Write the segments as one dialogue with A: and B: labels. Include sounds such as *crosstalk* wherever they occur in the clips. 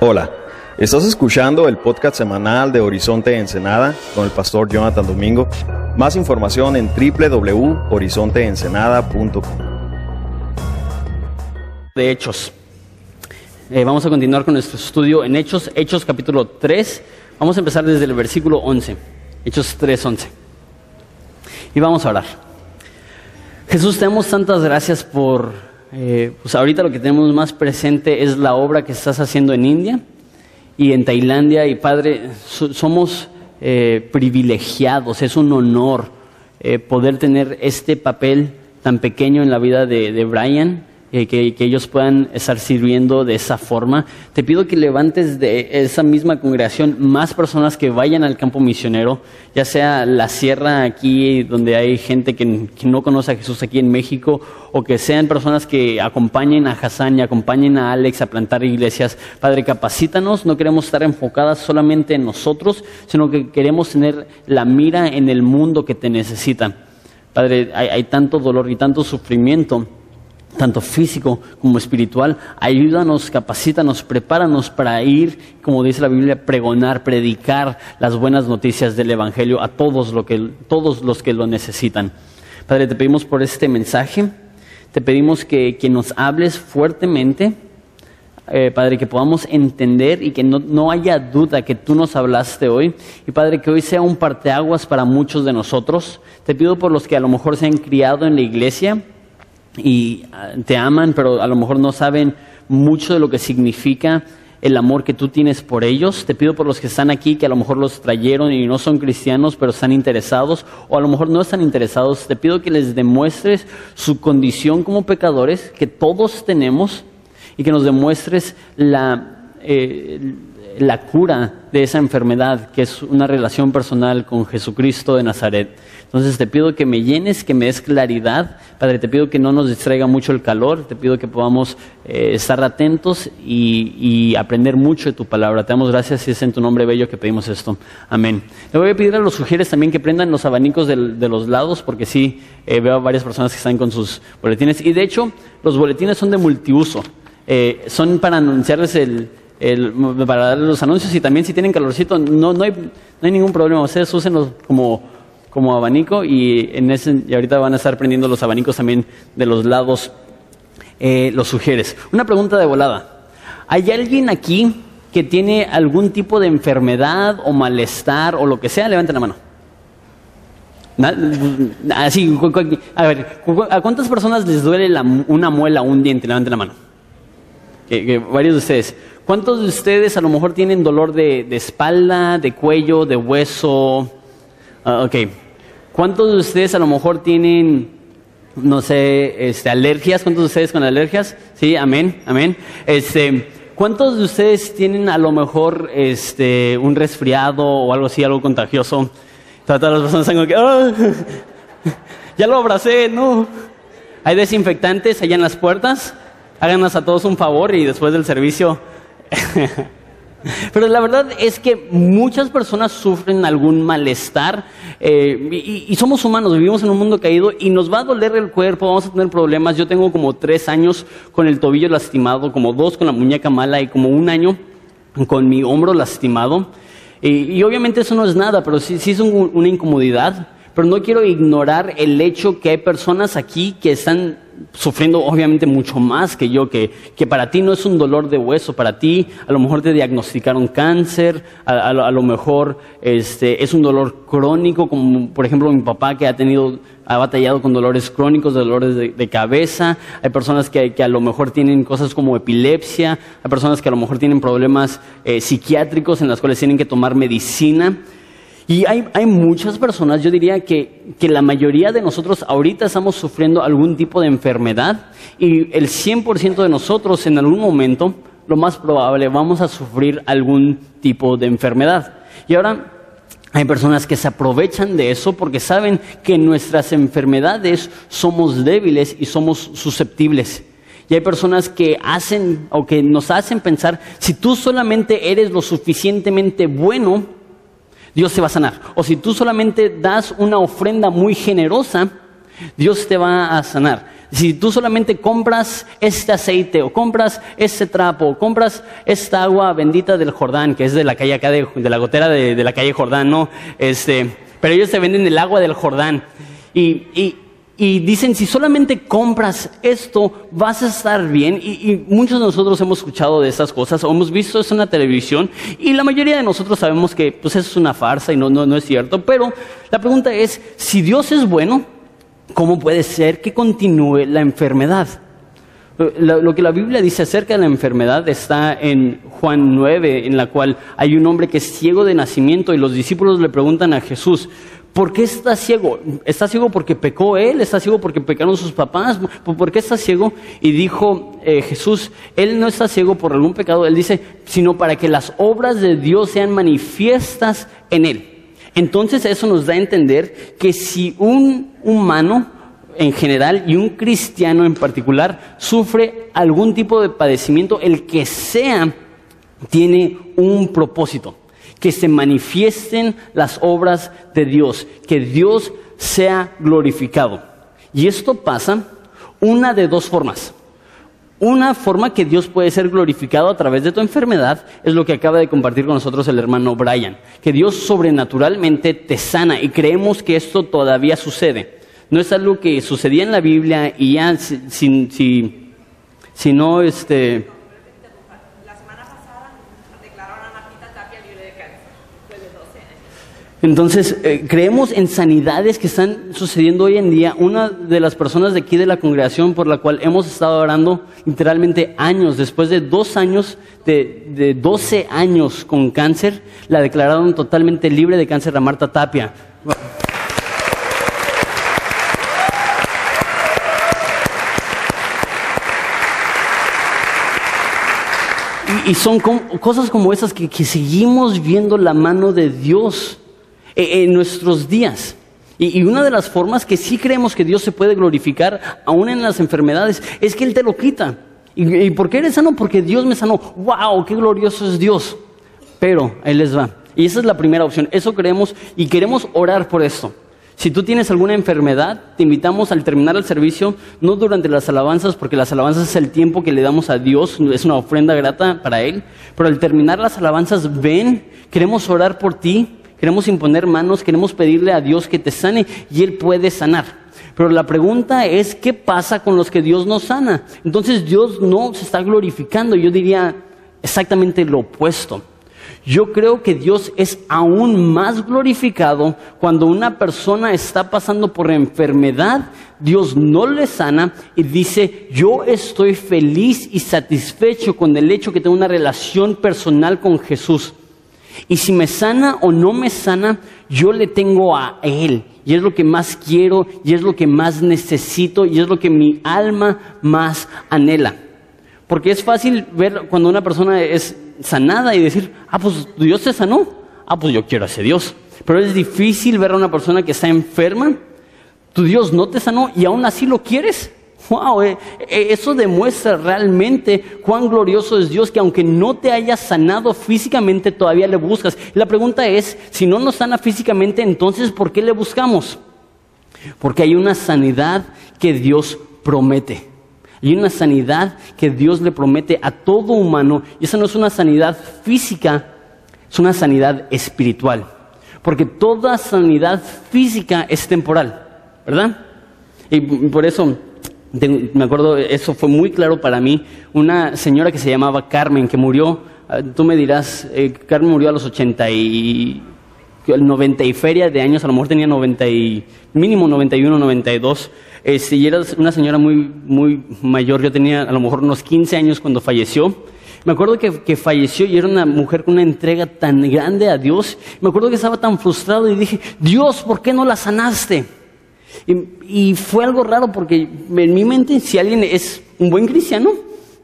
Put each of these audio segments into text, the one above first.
A: Hola, estás escuchando el podcast semanal de Horizonte Ensenada con el pastor Jonathan Domingo. Más información en www.horizonteensenada.com.
B: De Hechos. Eh, vamos a continuar con nuestro estudio en Hechos, Hechos capítulo 3. Vamos a empezar desde el versículo 11, Hechos 3, 11. Y vamos a orar. Jesús, te damos tantas gracias por, eh, pues ahorita lo que tenemos más presente es la obra que estás haciendo en India y en Tailandia. Y Padre, so- somos eh, privilegiados, es un honor eh, poder tener este papel tan pequeño en la vida de Brian, eh, que, ellos puedan estar sirviendo de esa forma. Te pido que levantes de esa misma congregación más personas que vayan al campo misionero, ya sea la sierra aquí donde hay gente que, no conoce a Jesús aquí en México, o que sean personas que acompañen a Hassan y acompañen a Alex a plantar iglesias. Padre, capacítanos, no queremos estar enfocadas solamente en nosotros, sino que queremos tener la mira en el mundo que te necesita. Padre, hay tanto dolor y tanto sufrimiento tanto físico como espiritual. Ayúdanos, capacítanos, prepáranos para ir, como dice la Biblia, pregonar, predicar las buenas noticias del Evangelio a todos, lo que, todos los que lo necesitan. Padre, te pedimos por este mensaje, te pedimos que, que nos hables fuertemente, eh, Padre, que podamos entender y que no, no haya duda que tú nos hablaste hoy. Y Padre, que hoy sea un parteaguas para muchos de nosotros. Te pido por los que a lo mejor se han criado en la iglesia y ah, te aman, pero a lo mejor no saben mucho de lo que significa el amor que tú tienes por ellos. Te pido por los que están aquí, que a lo mejor los trajeron y no son cristianos, pero están interesados, o a lo mejor no están interesados. Te pido que les demuestres su condición como pecadores, que todos tenemos, y que nos demuestres la, eh, la cura de esa enfermedad, que es una relación personal con Jesucristo de Nazaret. Entonces te pido que me llenes, que me des claridad. Padre, te pido que no nos distraiga mucho el calor, te pido que podamos eh, estar atentos y, aprender mucho de tu palabra. Te damos gracias y es en tu nombre bello que pedimos esto. Amén. Le voy a pedir a los sugieres también que prendan los abanicos de los lados, porque sí, eh, veo a varias personas que están con sus boletines. Y de hecho, los boletines son de multiuso. Eh, son para anunciarles el, el- para darles los anuncios y también si tienen calorcito, no, no, hay, no hay ningún problema. Ustedes úsenlos como, como abanico y, en ese, y ahorita van a estar prendiendo los abanicos también de los lados, eh, los sugieres. Una pregunta de volada. ¿Hay alguien aquí que tiene algún tipo de enfermedad o malestar o lo que sea? Levanten la mano. Así, a ver, ¿a cuántas personas les duele la una muela o un diente? Levanten la mano. Que- varios de ustedes. ¿Cuántos de ustedes a lo mejor tienen dolor de, de espalda, de cuello, de hueso? Ok. ¿Cuántos de ustedes a lo mejor tienen, no sé, este, alergias? ¿Cuántos de ustedes con alergias? Sí, amén, amén. Este, ¿Cuántos de ustedes tienen a lo mejor este, un resfriado o algo así, algo contagioso? Todas las personas están como que, "Ah, *laughs* ya lo abracé, no. Hay desinfectantes allá en las puertas. Háganos a todos un favor y después del servicio. *laughs* *laughs* Pero la verdad es que muchas personas sufren algún malestar eh, y, y somos humanos, vivimos en un mundo caído y nos va a doler el cuerpo, vamos a tener problemas. Yo tengo como tres años con el tobillo lastimado, como dos con la muñeca mala y como un año con mi hombro lastimado. Y, y obviamente eso no es nada, pero sí, sí es un- una incomodidad. Pero no quiero ignorar el hecho que hay personas aquí que están sufriendo obviamente mucho más que yo, que, que para ti no es un dolor de hueso, para ti a lo mejor te diagnosticaron cáncer, a, a lo- mejor este, es un dolor crónico, como por ejemplo mi papá que ha tenido, ha batallado con dolores crónicos, dolores de, de cabeza, hay personas que, que a lo mejor tienen cosas como epilepsia, hay personas que a lo mejor tienen problemas eh, psiquiátricos en las cuales tienen que tomar medicina. Y hay, hay muchas personas, yo diría que, que la mayoría de nosotros ahorita estamos sufriendo algún tipo de enfermedad y el 100% de nosotros en algún momento, lo más probable, vamos a sufrir algún tipo de enfermedad. Y ahora hay personas que se aprovechan de eso porque saben que nuestras enfermedades somos débiles y somos susceptibles. Y hay personas que hacen o que nos hacen pensar, si tú solamente eres lo suficientemente bueno, Dios te va a sanar. O si tú solamente das una ofrenda muy generosa, Dios te va a sanar. Si tú solamente compras este aceite o compras este trapo o compras esta agua bendita del Jordán, que es de la calle acá, de, la gotera de, la calle Jordán, ¿no? Este, pero ellos te venden el agua del Jordán. Y, dicen, si solamente compras esto, vas a estar bien. Y, muchos de nosotros hemos escuchado de esas cosas o hemos visto eso en la televisión. Y la mayoría de nosotros sabemos que pues, eso es una farsa y no, no, no es cierto. Pero la pregunta es, si Dios es bueno, ¿cómo puede ser que continúe la enfermedad? Lo, que la Biblia dice acerca de la enfermedad está en Juan 9, en la cual hay un hombre que es ciego de nacimiento y los discípulos le preguntan a Jesús, ¿por qué está ciego? ¿Está ciego porque pecó él? ¿Está ciego porque pecaron sus papás? ¿Por qué está ciego? Y dijo eh, Jesús, él no está ciego por algún pecado, él dice, sino para que las obras de Dios sean manifiestas en él. Entonces eso nos da a entender que si un humano en general y un cristiano en particular sufre algún tipo de padecimiento, el que sea, tiene un propósito, que se manifiesten las obras de Dios, que Dios sea glorificado. Y esto pasa una de dos formas. Una forma que Dios puede ser glorificado a través de tu enfermedad es lo que acaba de compartir con nosotros el hermano Brian, que Dios sobrenaturalmente te sana y creemos que esto todavía sucede. No es algo que sucedía en la Biblia y ya si, si no este, Entonces, eh, creemos en sanidades que están sucediendo hoy en día. Una de las personas de aquí de la congregación por la cual hemos estado orando literalmente años, después de dos años, de, de 12 años con cáncer, la declararon totalmente libre de cáncer a Marta Tapia. Y, son cosas como esas que seguimos viendo la mano de Dios en nuestros días. Y, una de las formas que sí creemos que Dios se puede glorificar, aún en las enfermedades, es que Él te lo quita. ¿Y, por qué eres sano? Porque Dios me sanó. ¡Wow! ¡Qué glorioso es Dios! Pero ahí les va. Y esa es la primera opción. Eso creemos y queremos orar por esto. Si tú tienes alguna enfermedad, te invitamos al terminar el servicio, no durante las alabanzas, porque las alabanzas es el tiempo que le damos a Dios, es una ofrenda grata para Él, pero al terminar las alabanzas, ven, queremos orar por ti, queremos imponer manos, queremos pedirle a Dios que te sane y Él puede sanar. Pero la pregunta es, ¿qué pasa con los que Dios no sana? Entonces Dios no se está glorificando, yo diría exactamente lo opuesto. Yo creo que Dios es aún más glorificado cuando una persona está pasando por enfermedad, Dios no le sana y dice, yo estoy feliz y satisfecho con el hecho que tengo una relación personal con Jesús. Y si me sana o no me sana, yo le tengo a Él. Y es lo que más quiero, y es lo que más necesito, y es lo que mi alma más anhela. Porque es fácil ver cuando una persona es sanada y decir, ah, pues Dios te sanó. Ah, pues yo quiero a ese Dios. Pero es difícil ver a una persona que está enferma, tu Dios no te sanó y aún así lo quieres. Wow, eh, eh, eso demuestra realmente cuán glorioso es Dios que aunque no te haya sanado físicamente, todavía le buscas. La pregunta es, si no nos sana físicamente, entonces ¿por qué le buscamos? Porque hay una sanidad que Dios promete. Hay una sanidad que Dios le promete a todo humano y esa no es una sanidad física, es una sanidad espiritual. Porque toda sanidad física es temporal, ¿verdad? Y por eso me acuerdo, eso fue muy claro para mí, una señora que se llamaba Carmen, que murió, ah, tú me dirás, eh, Carmen murió a los 80 y, 90 y feria de años, a lo mejor tenía 90 y, mínimo 91, 92, este, y era una señora muy, muy mayor, yo tenía a lo mejor unos 15 años cuando falleció, me acuerdo que, que, falleció y era una mujer con una entrega tan grande a Dios. Me acuerdo que estaba tan frustrado y dije, Dios, ¿por qué no la sanaste? Y, fue algo raro porque en mi mente, si alguien es un buen cristiano,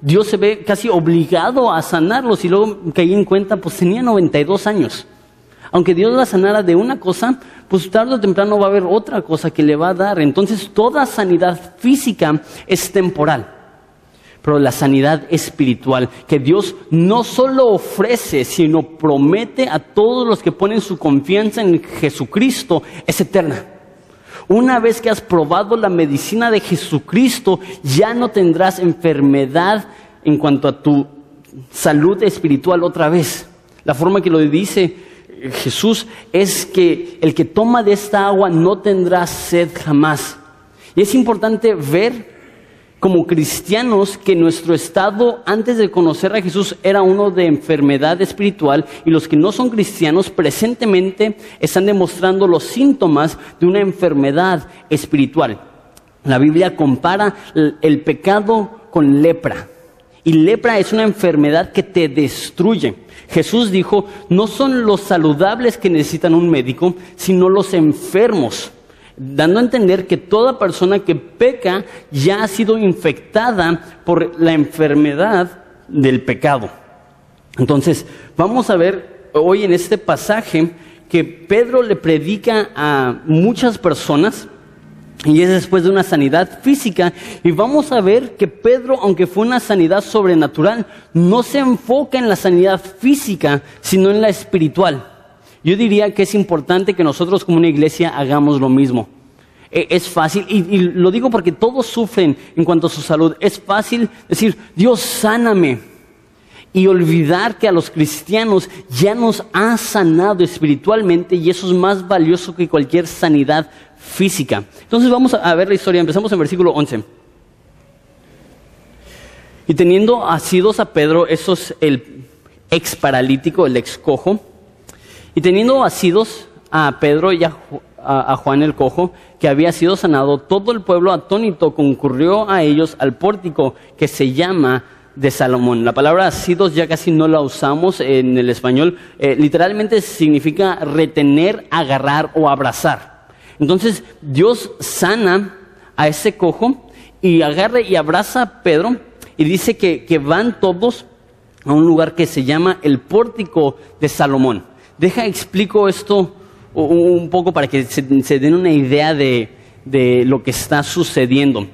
B: Dios se ve casi obligado a sanarlos. Y luego caí en cuenta, pues tenía 92 años. Aunque Dios la sanara de una cosa, pues tarde o temprano va a haber otra cosa que le va a dar. Entonces toda sanidad física es temporal. Pero la sanidad espiritual que Dios no solo ofrece, sino promete a todos los que ponen su confianza en Jesucristo es eterna. Una vez que has probado la medicina de Jesucristo, ya no tendrás enfermedad en cuanto a tu salud espiritual otra vez. La forma que lo dice Jesús es que el que toma de esta agua no tendrá sed jamás. Y es importante ver como cristianos que nuestro estado antes de conocer a Jesús era uno de enfermedad espiritual y los que no son cristianos presentemente están demostrando los síntomas de una enfermedad espiritual. La Biblia compara el pecado con lepra. Y lepra es una enfermedad que te destruye. Jesús dijo, no son los saludables que necesitan un médico, sino los enfermos dando a entender que toda persona que peca ya ha sido infectada por la enfermedad del pecado. Entonces, vamos a ver hoy en este pasaje que Pedro le predica a muchas personas y es después de una sanidad física. Y vamos a ver que Pedro, aunque fue una sanidad sobrenatural, no se enfoca en la sanidad física, sino en la espiritual. Yo diría que es importante que nosotros como una iglesia hagamos lo mismo. E, es fácil, y, lo digo porque todos sufren en cuanto a su salud, es fácil decir, Dios sáname, y olvidar que a los cristianos ya nos ha sanado espiritualmente y eso es más valioso que cualquier sanidad física. Entonces vamos a ver la historia, empezamos en versículo 11. Y teniendo asidos a Pedro, eso es el ex paralítico, el ex cojo, y teniendo asidos a Pedro y a, Juan el cojo, que había sido sanado, todo el pueblo atónito concurrió a ellos al pórtico que se llama de Salomón. La palabra asidos ya casi no la usamos en el español. Eh, literalmente significa retener, agarrar o abrazar. Entonces Dios sana a ese cojo y agarra y abraza a Pedro y dice que, que van todos a un lugar que se llama el pórtico de Salomón. Deja, explico esto un poco para que se, den una idea de, lo que está sucediendo.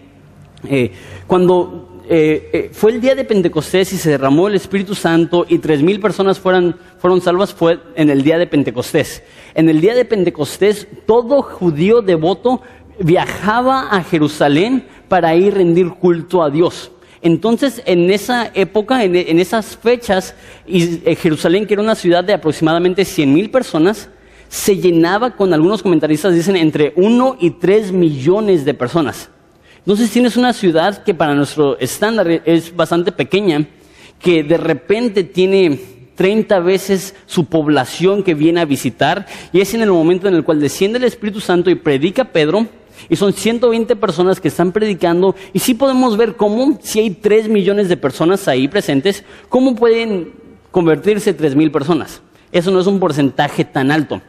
B: Eh, cuando eh, eh, fue el día de Pentecostés y se derramó el Espíritu Santo y tres mil personas fueron, fueron salvas, fue en el día de Pentecostés. En el día de Pentecostés, todo judío devoto viajaba a Jerusalén para ir rendir culto a Dios. Entonces, en esa época, en, esas fechas, eh, Jerusalén, que era una ciudad de aproximadamente 100 mil personas, se llenaba con algunos comentaristas, dicen, entre 1 y 3 millones de personas. Entonces tienes una ciudad que para nuestro estándar es bastante pequeña, que de repente tiene 30 veces su población que viene a visitar, y es en el momento en el cual desciende el Espíritu Santo y predica Pedro, y son 120 personas que están predicando y sí podemos ver cómo, si hay 3 millones de personas ahí presentes, cómo pueden convertirse 3 mil personas. Eso no es un porcentaje tan alto.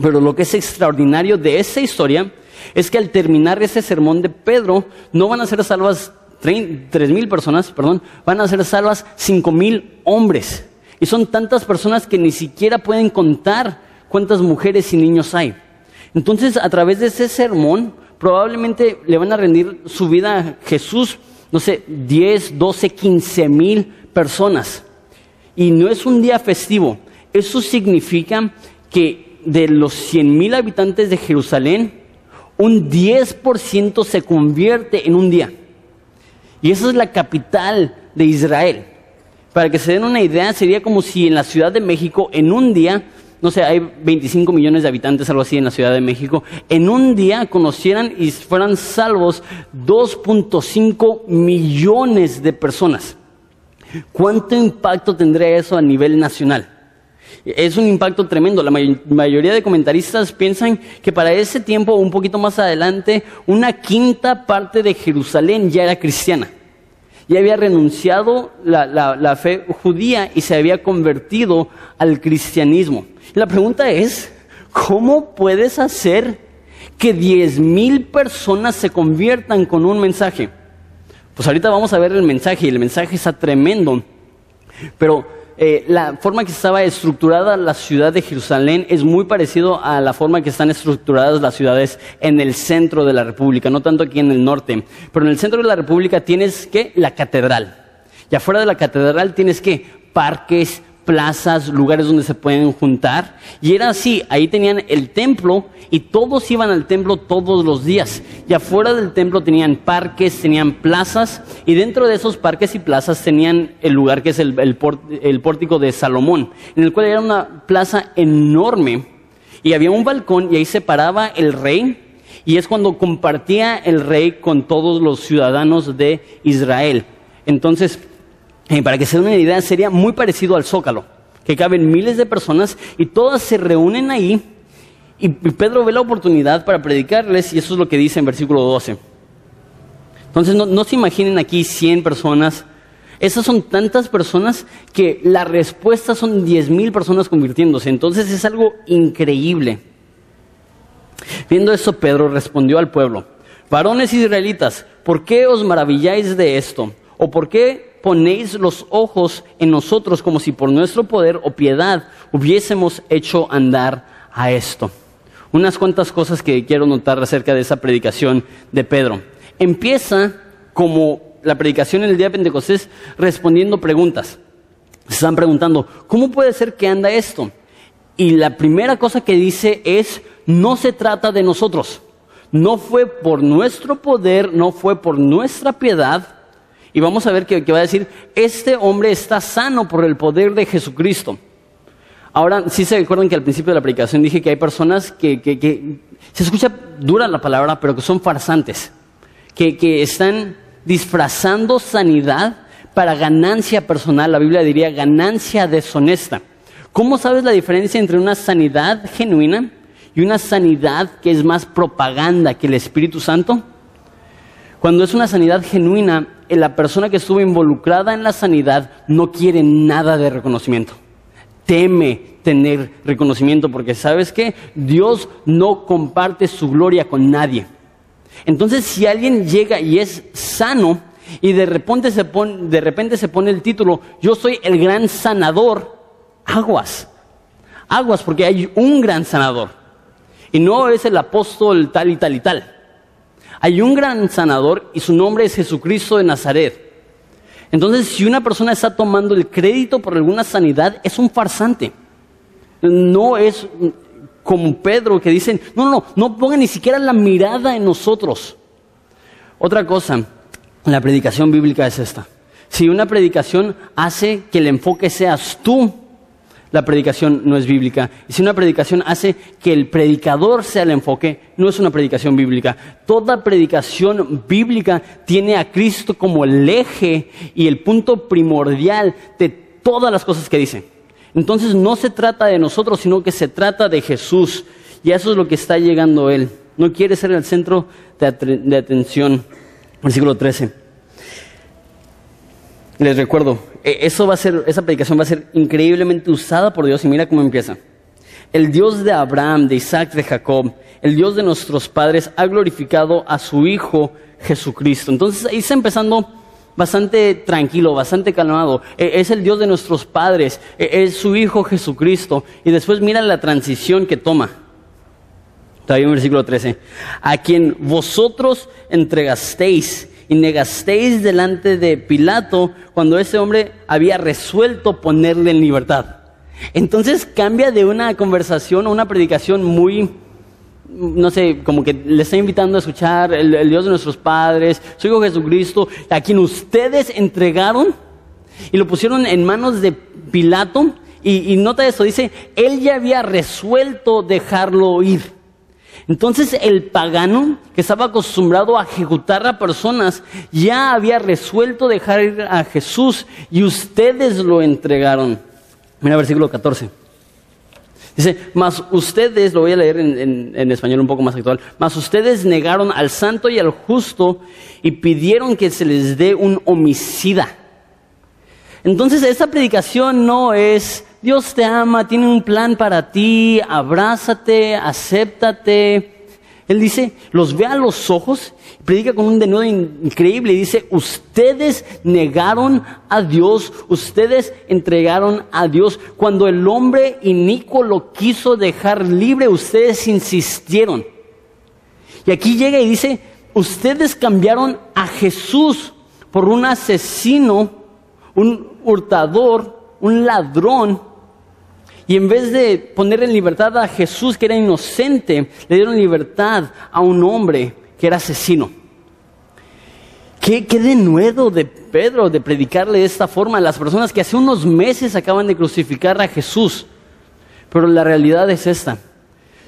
B: Pero lo que es extraordinario de esa historia es que al terminar ese sermón de Pedro, no van a ser salvas 3 mil personas, perdón, van a ser salvas 5 mil hombres. Y son tantas personas que ni siquiera pueden contar cuántas mujeres y niños hay. Entonces, a través de ese sermón, probablemente le van a rendir su vida a Jesús, no sé, 10, 12, 15 mil personas. Y no es un día festivo. Eso significa que de los 100 mil habitantes de Jerusalén, un 10% se convierte en un día. Y esa es la capital de Israel. Para que se den una idea, sería como si en la Ciudad de México, en un día, no sé, hay 25 millones de habitantes, algo así, en la Ciudad de México, en un día conocieran y fueran salvos 2.5 millones de personas. ¿Cuánto impacto tendría eso a nivel nacional? Es un impacto tremendo. La mayoría de comentaristas piensan que para ese tiempo, un poquito más adelante, una quinta parte de Jerusalén ya era cristiana ya había renunciado la, la, fe judía y se había convertido al cristianismo. La pregunta es, ¿cómo puedes hacer que diez mil personas se conviertan con un mensaje? Pues ahorita vamos a ver el mensaje y el mensaje está tremendo. Pero eh, la forma que estaba estructurada la ciudad de Jerusalén es muy parecido a la forma que están estructuradas las ciudades en el centro de la República, no tanto aquí en el norte. Pero en el centro de la República tienes que la catedral. Y afuera de la catedral tienes que parques, plazas, lugares donde se pueden juntar. Y era así, ahí tenían el templo y todos iban al templo todos los días. Y afuera del templo tenían parques, tenían plazas y dentro de esos parques y plazas tenían el lugar que es el, el pórtico de Salomón, en el cual era una plaza enorme y había un balcón y ahí se paraba el rey y es cuando compartía el rey con todos los ciudadanos de Israel. Entonces, eh, para que se den una idea, sería muy parecido al Zócalo, que caben miles de personas y todas se reúnen ahí y Pedro ve la oportunidad para predicarles y eso es lo que dice en versículo 12. Entonces no, no se imaginen aquí 100 personas, esas son tantas personas que la respuesta son 10 mil personas convirtiéndose, entonces es algo increíble. Viendo eso, Pedro respondió al pueblo, varones israelitas, ¿por qué os maravilláis de esto? ¿O por qué ponéis los ojos en nosotros como si por nuestro poder o piedad hubiésemos hecho andar a esto? Unas cuantas cosas que quiero notar acerca de esa predicación de Pedro. Empieza como la predicación en el día de Pentecostés respondiendo preguntas. Se están preguntando, ¿cómo puede ser que anda esto? Y la primera cosa que dice es, no se trata de nosotros. No fue por nuestro poder, no fue por nuestra piedad. Y vamos a ver que, va a decir, este hombre está sano por el poder de Jesucristo. Ahora, sí se acuerdan que al principio de la predicación dije que hay personas que, que, se escucha dura la palabra, pero que son farsantes, que, que están disfrazando sanidad para ganancia personal. La Biblia diría ganancia deshonesta. ¿Cómo sabes la diferencia entre una sanidad genuina y una sanidad que es más propaganda que el Espíritu Santo? Cuando es una sanidad genuina, eh, la persona que estuvo involucrada en la sanidad no quiere nada de reconocimiento. Teme tener reconocimiento porque sabes que Dios no comparte su gloria con nadie. Entonces, si alguien llega y es sano y de repente se pone, de repente se pone el título, yo soy el gran sanador, aguas, aguas, porque hay un gran sanador. Y no es el apóstol tal y tal y tal. Hay un gran sanador y su nombre es Jesucristo de Nazaret. Entonces, si una persona está tomando el crédito por alguna sanidad, es un farsante. No es como Pedro que dicen, no, no, no pongan ni siquiera la mirada en nosotros. Otra cosa, la predicación bíblica es esta. Si una predicación hace que el enfoque seas tú, la predicación no es bíblica. Y si una predicación hace que el predicador sea el enfoque, no es una predicación bíblica. Toda predicación bíblica tiene a Cristo como el eje y el punto primordial de todas las cosas que dice. Entonces no se trata de nosotros, sino que se trata de Jesús. Y eso es lo que está llegando Él. No quiere ser el centro de, atención. Versículo 13. Les recuerdo, e, eso va a ser, esa predicación va a ser increíblemente usada por Dios y mira cómo empieza. El Dios de Abraham, de Isaac, de Jacob, el Dios de nuestros padres ha glorificado a su Hijo Jesucristo. Entonces ahí está empezando bastante tranquilo, bastante calmado. E, es el Dios de nuestros padres, e, es su Hijo Jesucristo. Y después mira la transición que toma. Todavía en versículo 13. A quien vosotros entregasteis y negasteis delante de Pilato cuando ese hombre había resuelto ponerle en libertad. Entonces cambia de una conversación a una predicación muy, no sé, como que le está invitando a escuchar el, Dios de nuestros padres, su Hijo Jesucristo, a quien ustedes entregaron y lo pusieron en manos de Pilato. Y, nota eso, dice, él ya había resuelto dejarlo ir. Entonces el pagano, que estaba acostumbrado a ejecutar a personas, ya había resuelto dejar ir a Jesús y ustedes lo entregaron. Mira versículo 14. Dice, mas ustedes, lo voy a leer en, español un poco más actual, mas ustedes negaron al santo y al justo y pidieron que se les dé un homicida. Entonces esta predicación no es Dios te ama, tiene un plan para ti, abrázate, acéptate. Él dice, los ve a los ojos, predica con un denudo increíble y dice, ustedes negaron a Dios, ustedes entregaron a Dios. Cuando el hombre inicuo lo quiso dejar libre, ustedes insistieron. Y aquí llega y dice, ustedes cambiaron a Jesús por un asesino, un hurtador, un ladrón y en vez de poner en libertad a Jesús, que era inocente, le dieron libertad a un hombre que era asesino. ¿Qué, qué denuedo de Pedro de predicarle de esta forma a las personas que hace unos meses acaban de crucificar a Jesús. Pero la realidad es esta.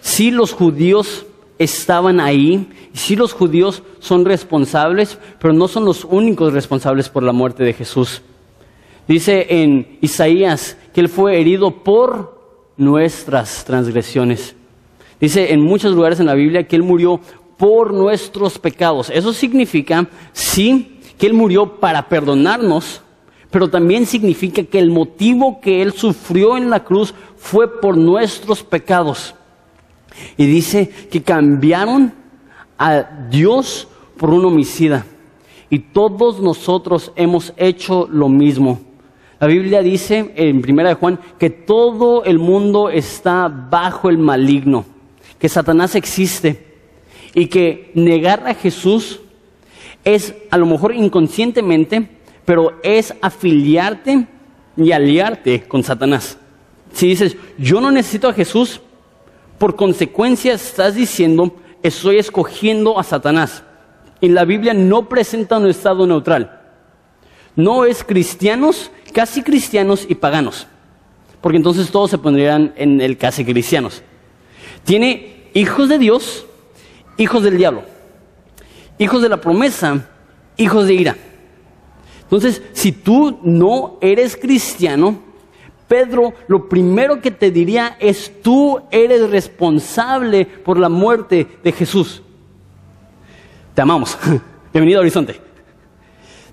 B: Si los judíos estaban ahí, y si los judíos son responsables, pero no son los únicos responsables por la muerte de Jesús. Dice en Isaías que Él fue herido por nuestras transgresiones. Dice en muchos lugares en la Biblia que Él murió por nuestros pecados. Eso significa, sí, que Él murió para perdonarnos, pero también significa que el motivo que Él sufrió en la cruz fue por nuestros pecados. Y dice que cambiaron a Dios por un homicida. Y todos nosotros hemos hecho lo mismo. La Biblia dice en Primera de Juan que todo el mundo está bajo el maligno, que Satanás existe y que negar a Jesús es a lo mejor inconscientemente, pero es afiliarte y aliarte con Satanás. Si dices, yo no necesito a Jesús, por consecuencia estás diciendo, estoy escogiendo a Satanás. Y la Biblia no presenta un estado neutral. No es cristianos casi cristianos y paganos, porque entonces todos se pondrían en el casi cristianos. Tiene hijos de Dios, hijos del diablo, hijos de la promesa, hijos de ira. Entonces, si tú no eres cristiano, Pedro lo primero que te diría es tú eres responsable por la muerte de Jesús. Te amamos. *laughs* Bienvenido a Horizonte.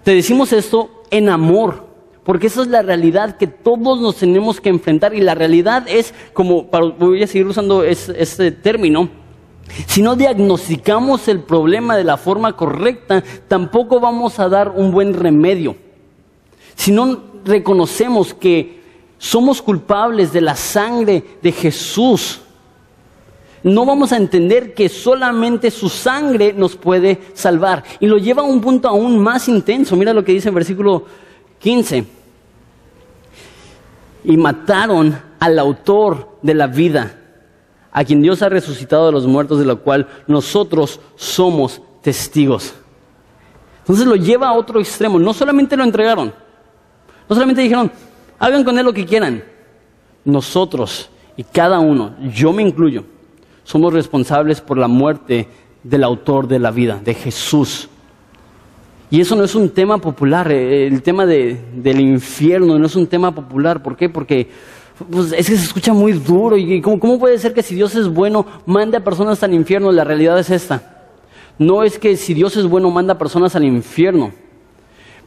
B: Te decimos esto en amor, porque esa es la realidad que todos nos tenemos que enfrentar y la realidad es, como voy a seguir usando este término, si no diagnosticamos el problema de la forma correcta, tampoco vamos a dar un buen remedio. Si no reconocemos que somos culpables de la sangre de Jesús, no vamos a entender que solamente su sangre nos puede salvar. Y lo lleva a un punto aún más intenso. Mira lo que dice en versículo 15. Y mataron al autor de la vida, a quien Dios ha resucitado de los muertos, de lo cual nosotros somos testigos. Entonces lo lleva a otro extremo. No solamente lo entregaron, no solamente dijeron, hagan con él lo que quieran. Nosotros y cada uno, yo me incluyo, somos responsables por la muerte del autor de la vida, de Jesús. Y eso no es un tema popular, eh, el tema del infierno no es un tema popular. ¿Por qué? Porque pues, es que se escucha muy duro. ¿Y cómo, cómo puede ser que si Dios es bueno mande a personas al infierno? La realidad es esta. No es que si Dios es bueno manda a personas al infierno.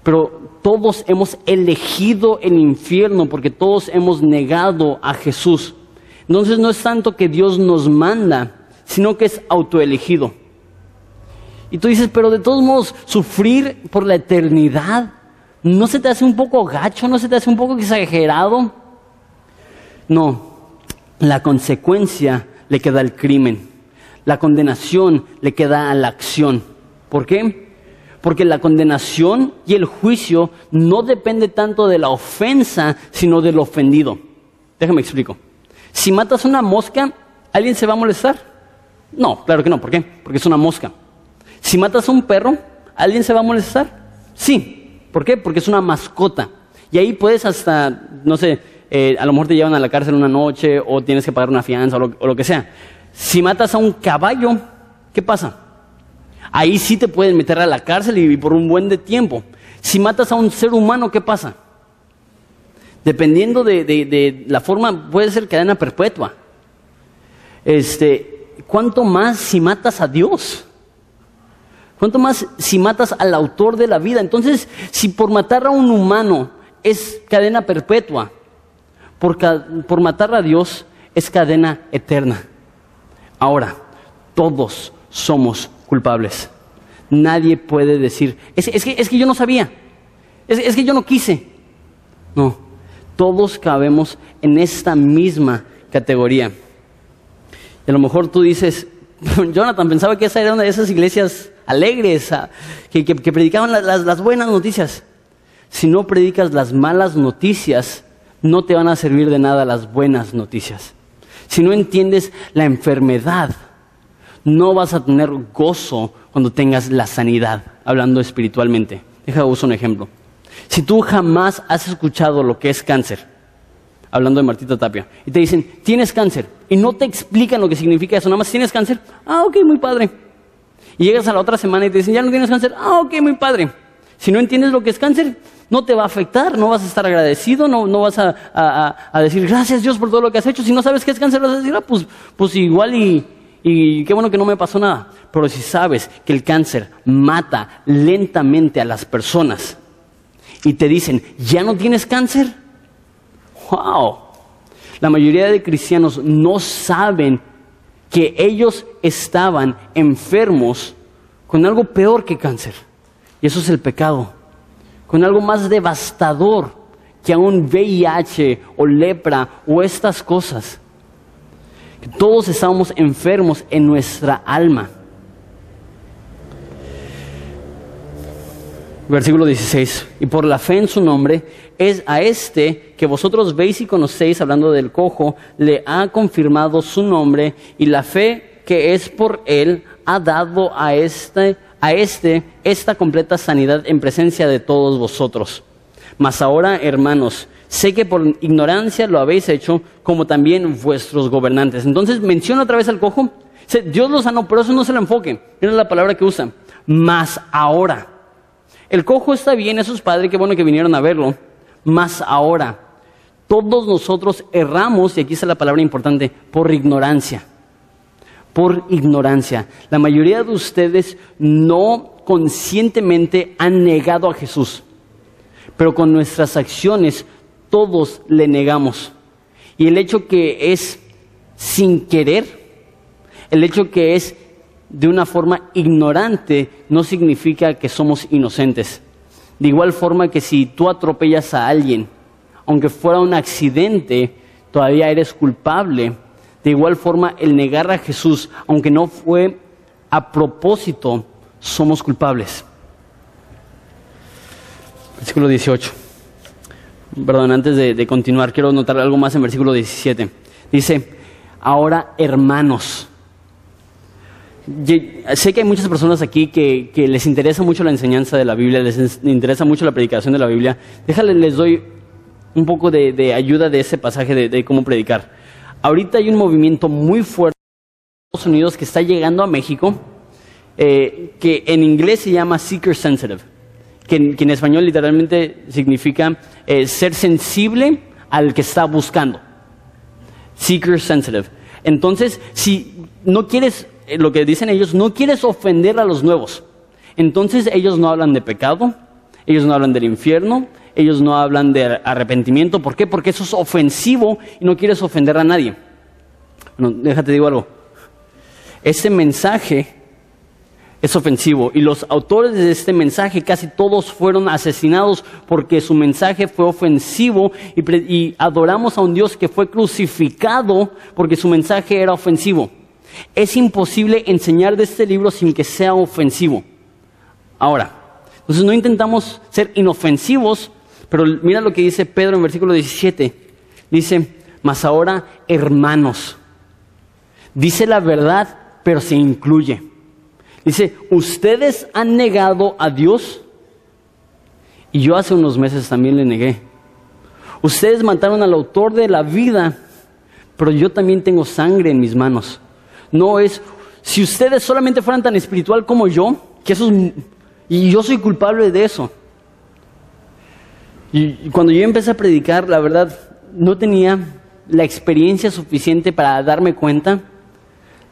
B: Pero todos hemos elegido el infierno porque todos hemos negado a Jesús. Entonces no es tanto que Dios nos manda, sino que es autoelegido. Y tú dices, pero de todos modos, sufrir por la eternidad, ¿no se te hace un poco gacho? ¿No se te hace un poco exagerado? No, la consecuencia le queda al crimen, la condenación le queda a la acción. ¿Por qué? Porque la condenación y el juicio no depende tanto de la ofensa, sino del ofendido. Déjame explico. Si matas una mosca, ¿alguien se va a molestar? No, claro que no. ¿Por qué? Porque es una mosca. Si matas a un perro, ¿alguien se va a molestar? Sí. ¿Por qué? Porque es una mascota. Y ahí puedes hasta, no sé, eh, a lo mejor te llevan a la cárcel una noche o tienes que pagar una fianza o lo, que sea. Si matas a un caballo, ¿qué pasa? Ahí sí te pueden meter a la cárcel y, por un buen de tiempo. Si matas a un ser humano, ¿qué pasa? Dependiendo de, de la forma, puede ser cadena perpetua. Este, ¿Cuánto más si matas a Dios? ¿Cuánto más si matas al autor de la vida? Entonces, si por matar a un humano es cadena perpetua, por, por matar a Dios es cadena eterna. Ahora, todos somos culpables. Nadie puede decir, es, que, es que, yo no sabía, es, es que yo no quise. No, todos cabemos en esta misma categoría. Y a lo mejor tú dices, *laughs* Jonathan, pensaba que esa era una de esas iglesias alegres, que, predicaban las, buenas noticias. Si no predicas las malas noticias, no te van a servir de nada las buenas noticias. Si no entiendes la enfermedad, no vas a tener gozo cuando tengas la sanidad, hablando espiritualmente. Déjame usar un ejemplo. Si tú jamás has escuchado lo que es cáncer, hablando de Martita Tapia, y te dicen, tienes cáncer, y no te explican lo que significa eso, nada más tienes cáncer, ah, ok, muy padre. Y llegas a la otra semana y te dicen, ya no tienes cáncer, ah, ok, muy padre. Si no entiendes lo que es cáncer, no te va a afectar, no vas a estar agradecido, no, no vas a, decir gracias Dios por todo lo que has hecho. Si no sabes qué es cáncer, vas a decir, ah, pues, pues igual y, y qué bueno que no me pasó nada. Pero si sabes que el cáncer mata lentamente a las personas y te dicen, ya no tienes cáncer, wow. La mayoría de cristianos no saben que ellos estaban enfermos con algo peor que cáncer. Y eso es el pecado con algo más devastador que a un VIH o lepra o estas cosas. Todos estábamos enfermos en nuestra alma. Versículo 16. Y por la fe en su nombre, es a este que vosotros veis y conocéis, hablando del cojo, le ha confirmado su nombre y la fe que es por él ha dado a este a este esta completa sanidad en presencia de todos vosotros. Mas ahora, hermanos, sé que por ignorancia lo habéis hecho, como también vuestros gobernantes. Entonces menciona otra vez al cojo. Dios lo sanó, pero eso no se lo enfoque. Mira la palabra que usa. Mas ahora. El cojo está bien, eso es padre, qué bueno que vinieron a verlo. Mas ahora. Todos nosotros erramos, y aquí está la palabra importante, por ignorancia por ignorancia. La mayoría de ustedes no conscientemente han negado a Jesús, pero con nuestras acciones todos le negamos. Y el hecho que es sin querer, el hecho que es de una forma ignorante, no significa que somos inocentes. De igual forma que si tú atropellas a alguien, aunque fuera un accidente, todavía eres culpable de igual forma, el negar a Jesús, aunque no fue a propósito, somos culpables. Versículo 18. Perdón, antes de, continuar, quiero notar algo más en versículo 17. Dice, ahora hermanos. Sé que hay muchas personas aquí que, les interesa mucho la enseñanza de la Biblia, les interesa mucho la predicación de la Biblia. Déjale, les doy un poco de, ayuda de ese pasaje de cómo predicar ahorita hay un movimiento muy fuerte en Estados Unidos que está llegando a México, eh, que en inglés se llama seeker sensitive, que en, español literalmente significa eh, ser sensible al que está buscando. Seeker sensitive. Entonces, si no quieres, lo que dicen ellos, no quieres ofender a los nuevos, entonces ellos no hablan de pecado, ellos no hablan del infierno, ellos no hablan de arrepentimiento. ¿Por qué? Porque eso es ofensivo y no quieres ofender a nadie. Bueno, déjate digo algo. Este mensaje es ofensivo y los autores de este mensaje casi todos fueron asesinados porque su mensaje fue ofensivo y adoramos a un Dios que fue crucificado porque su mensaje era ofensivo. Es imposible enseñar de este libro sin que sea ofensivo. Ahora, entonces no intentamos ser inofensivos pero mira lo que dice Pedro en versículo 17. Dice, mas ahora hermanos. Dice la verdad, pero se incluye. Dice, ustedes han negado a Dios y yo hace unos meses también le negué. Ustedes mataron al autor de la vida, pero yo también tengo sangre en mis manos. No es, si ustedes solamente fueran tan espiritual como yo, que eso es, y yo soy culpable de eso. Y cuando yo empecé a predicar, la verdad, no tenía la experiencia suficiente para darme cuenta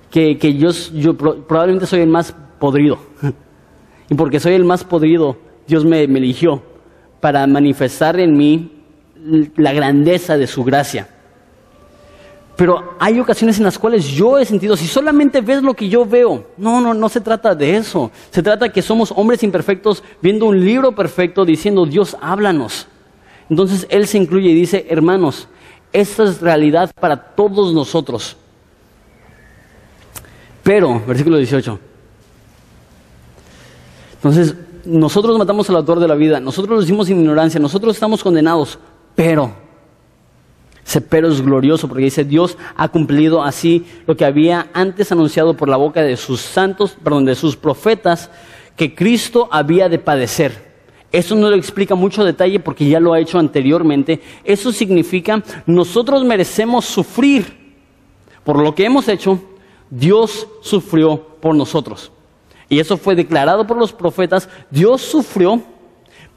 B: que, yo, yo probablemente soy el más podrido. *laughs* y porque soy el más podrido, Dios me eligió para manifestar en mí la grandeza de su gracia. Pero hay ocasiones en las cuales yo he sentido, si solamente ves lo que yo veo, no, no, no se trata de eso. Se trata que somos hombres imperfectos viendo un libro perfecto diciendo, Dios, háblanos. Entonces Él se incluye y dice, hermanos, esta es realidad para todos nosotros. Pero, versículo 18. Entonces, nosotros matamos al autor de la vida, nosotros lo hicimos sin ignorancia, nosotros estamos condenados, pero, pero es glorioso porque dice Dios ha cumplido así lo que había antes anunciado por la boca de sus santos, perdón, de sus profetas, que Cristo había de padecer. Eso no lo explica mucho detalle porque ya lo ha hecho anteriormente. Eso significa nosotros merecemos sufrir por lo que hemos hecho. Dios sufrió por nosotros. Y eso fue declarado por los profetas. Dios sufrió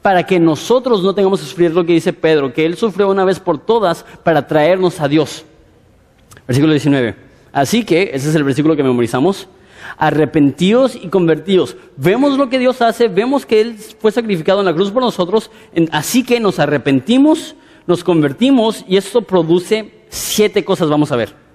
B: para que nosotros no tengamos que sufrir lo que dice Pedro, que Él sufrió una vez por todas para traernos a Dios. Versículo 19. Así que, ese es el versículo que memorizamos, arrepentíos y convertíos. Vemos lo que Dios hace, vemos que Él fue sacrificado en la cruz por nosotros, así que nos arrepentimos, nos convertimos y esto produce siete cosas, vamos a ver.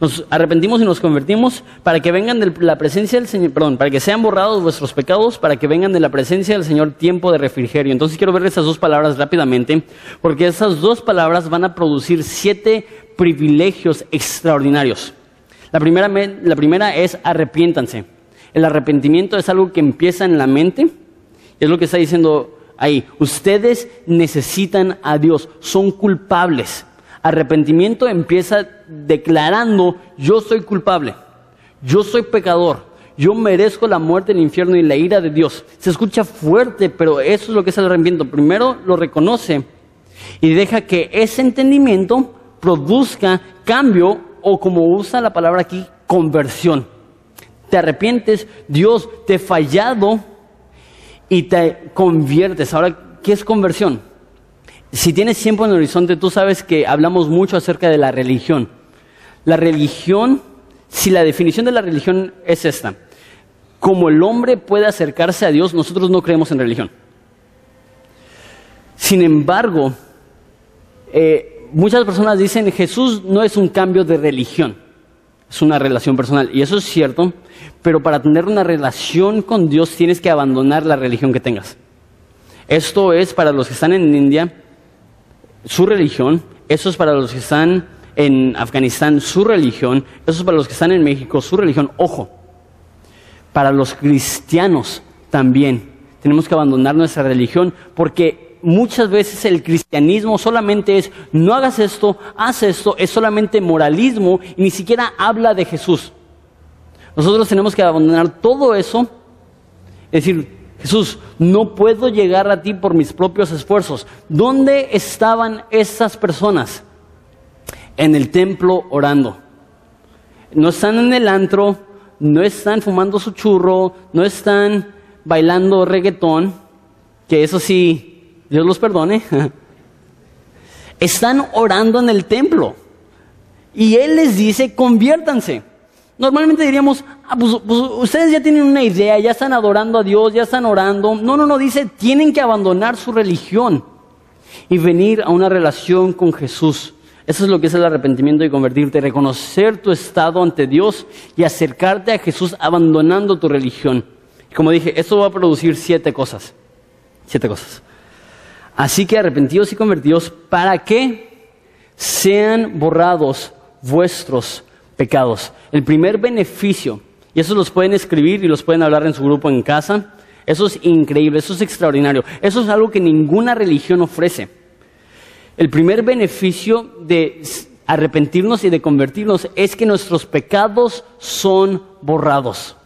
B: Nos arrepentimos y nos convertimos para que vengan de la presencia del Señor, perdón, para que sean borrados vuestros pecados, para que vengan de la presencia del Señor tiempo de refrigerio. Entonces quiero ver esas dos palabras rápidamente, porque esas dos palabras van a producir siete privilegios extraordinarios. La primera, la primera es arrepiéntanse. El arrepentimiento es algo que empieza en la mente, es lo que está diciendo ahí. Ustedes necesitan a Dios, son culpables. Arrepentimiento empieza declarando, yo soy culpable, yo soy pecador, yo merezco la muerte, el infierno y la ira de Dios. Se escucha fuerte, pero eso es lo que es el arrepentimiento. Primero lo reconoce y deja que ese entendimiento produzca cambio o como usa la palabra aquí, conversión. Te arrepientes, Dios te ha fallado y te conviertes. Ahora, ¿qué es conversión? Si tienes tiempo en el horizonte, tú sabes que hablamos mucho acerca de la religión. La religión, si la definición de la religión es esta, como el hombre puede acercarse a Dios, nosotros no creemos en religión. Sin embargo, eh, muchas personas dicen Jesús no es un cambio de religión, es una relación personal. Y eso es cierto, pero para tener una relación con Dios tienes que abandonar la religión que tengas. Esto es para los que están en India, su religión, eso es para los que están en Afganistán, su religión, eso es para los que están en México, su religión. Ojo, para los cristianos también tenemos que abandonar nuestra religión porque muchas veces el cristianismo solamente es no hagas esto, haz esto, es solamente moralismo y ni siquiera habla de Jesús. Nosotros tenemos que abandonar todo eso, es decir, Jesús, no puedo llegar a ti por mis propios esfuerzos. ¿Dónde estaban esas personas? En el templo orando. No están en el antro, no están fumando su churro, no están bailando reggaetón, que eso sí, Dios los perdone. *laughs* Están orando en el templo. Y Él les dice, conviértanse. Normalmente diríamos, ah, pues, pues, ustedes ya tienen una idea, ya están adorando a Dios, ya están orando. No, no, no, dice, tienen que abandonar su religión y venir a una relación con Jesús. Eso es lo que es el arrepentimiento y convertirte, reconocer tu estado ante Dios y acercarte a Jesús abandonando tu religión. Como dije, eso va a producir siete cosas. Siete cosas. Así que arrepentidos y convertidos para que sean borrados vuestros pecados. El primer beneficio, y eso los pueden escribir y los pueden hablar en su grupo en casa, eso es increíble, eso es extraordinario, eso es algo que ninguna religión ofrece. El primer beneficio de arrepentirnos y de convertirnos es que nuestros pecados son borrados.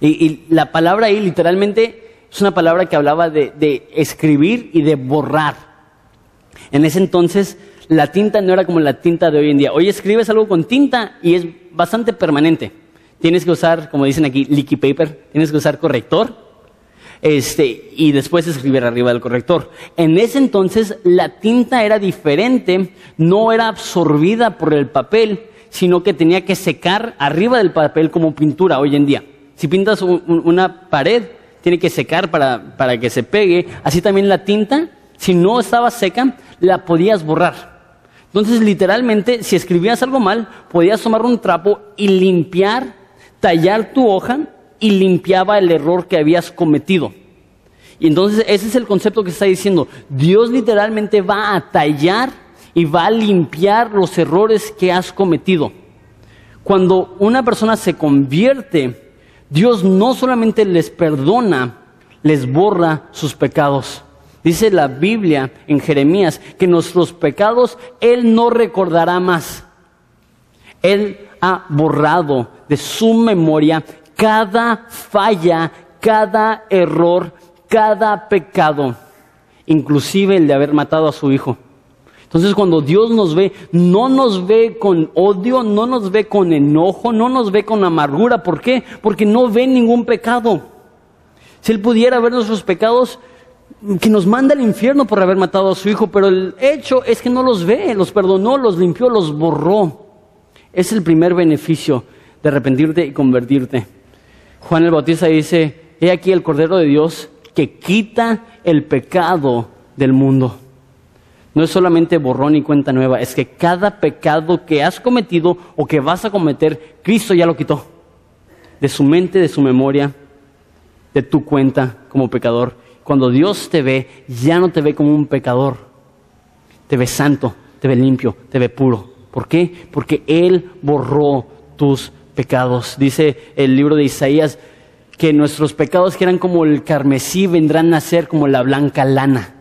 B: Y, la palabra ahí literalmente es una palabra que hablaba de, de escribir y de borrar. En ese entonces la tinta no era como la tinta de hoy en día. Hoy escribes algo con tinta y es bastante permanente. Tienes que usar, como dicen aquí, leaky paper, tienes que usar corrector este, y después escribir arriba del corrector. En ese entonces la tinta era diferente, no era absorbida por el papel, sino que tenía que secar arriba del papel como pintura hoy en día. Si pintas una pared, tiene que secar para, para que se pegue. Así también la tinta, si no estaba seca, la podías borrar. Entonces, literalmente, si escribías algo mal, podías tomar un trapo y limpiar, tallar tu hoja y limpiaba el error que habías cometido. Y entonces ese es el concepto que está diciendo. Dios literalmente va a tallar y va a limpiar los errores que has cometido. Cuando una persona se convierte, Dios no solamente les perdona, les borra sus pecados. Dice la Biblia en Jeremías que nuestros pecados Él no recordará más. Él ha borrado de su memoria cada falla, cada error, cada pecado, inclusive el de haber matado a su hijo. Entonces cuando Dios nos ve, no nos ve con odio, no nos ve con enojo, no nos ve con amargura. ¿Por qué? Porque no ve ningún pecado. Si Él pudiera ver nuestros pecados, que nos manda al infierno por haber matado a su hijo, pero el hecho es que no los ve, los perdonó, los limpió, los borró. Es el primer beneficio de arrepentirte y convertirte. Juan el Bautista dice, he aquí el Cordero de Dios que quita el pecado del mundo. No es solamente borrón y cuenta nueva, es que cada pecado que has cometido o que vas a cometer, Cristo ya lo quitó. De su mente, de su memoria, de tu cuenta como pecador. Cuando Dios te ve, ya no te ve como un pecador. Te ve santo, te ve limpio, te ve puro. ¿Por qué? Porque Él borró tus pecados. Dice el libro de Isaías que nuestros pecados que eran como el carmesí vendrán a ser como la blanca lana